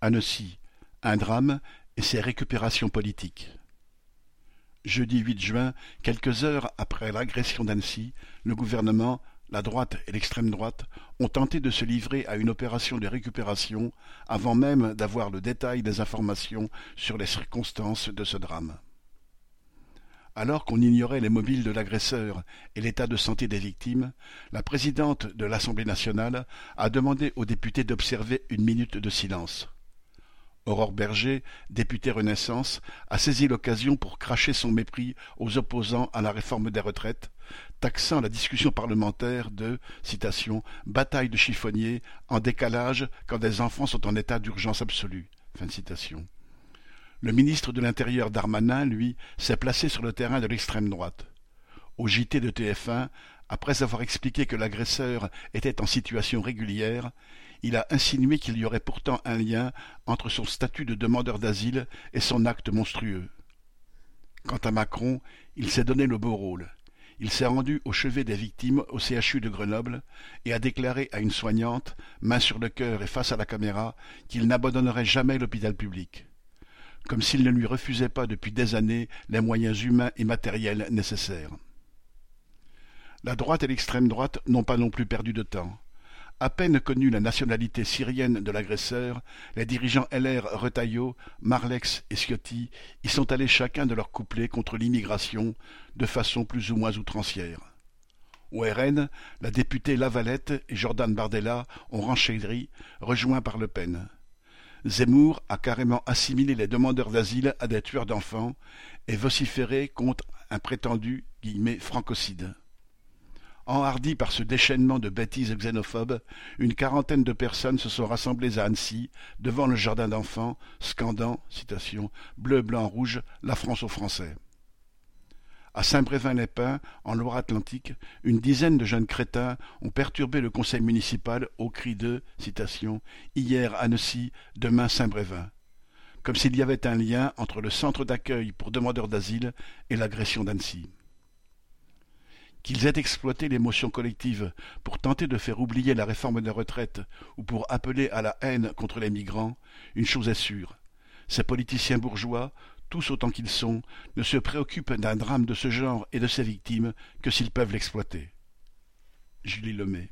Annecy, un drame et ses récupérations politiques. Jeudi 8 juin, quelques heures après l'agression d'Annecy, le gouvernement, la droite et l'extrême droite ont tenté de se livrer à une opération de récupération avant même d'avoir le détail des informations sur les circonstances de ce drame. Alors qu'on ignorait les mobiles de l'agresseur et l'état de santé des victimes, la présidente de l'Assemblée nationale a demandé aux députés d'observer une minute de silence. Aurore Berger, députée Renaissance, a saisi l'occasion pour cracher son mépris aux opposants à la réforme des retraites, taxant la discussion parlementaire de bataille de chiffonnier en décalage quand des enfants sont en état d'urgence absolue. Le ministre de l'Intérieur Darmanin, lui, s'est placé sur le terrain de l'extrême droite. Au JT de TF1, après avoir expliqué que l'agresseur était en situation régulière, il a insinué qu'il y aurait pourtant un lien entre son statut de demandeur d'asile et son acte monstrueux. Quant à Macron, il s'est donné le beau rôle. Il s'est rendu au chevet des victimes au CHU de Grenoble et a déclaré à une soignante, main sur le cœur et face à la caméra, qu'il n'abandonnerait jamais l'hôpital public comme s'il ne lui refusait pas depuis des années les moyens humains et matériels nécessaires. La droite et l'extrême droite n'ont pas non plus perdu de temps. À peine connue la nationalité syrienne de l'agresseur, les dirigeants LR Retailleau, Marlex et Ciotti y sont allés chacun de leur couplet contre l'immigration, de façon plus ou moins outrancière. Au RN, la députée Lavalette et Jordan Bardella ont renchéri, rejoints par Le Pen. Zemmour a carrément assimilé les demandeurs d'asile à des tueurs d'enfants et vociféré contre un prétendu « francocide ». Enhardis par ce déchaînement de bêtises xénophobes, une quarantaine de personnes se sont rassemblées à Annecy, devant le jardin d'enfants, scandant citation, Bleu, blanc, rouge, la France aux Français. À Saint-Brévin-les-Pins, en Loire-Atlantique, une dizaine de jeunes crétins ont perturbé le conseil municipal au cri de citation, Hier Annecy, demain Saint-Brévin comme s'il y avait un lien entre le centre d'accueil pour demandeurs d'asile et l'agression d'Annecy. Qu'ils aient exploité l'émotion collective pour tenter de faire oublier la réforme des retraites ou pour appeler à la haine contre les migrants, une chose est sûre. Ces politiciens bourgeois tous autant qu'ils sont, ne se préoccupent d'un drame de ce genre et de ses victimes que s'ils peuvent l'exploiter. Julie Lemay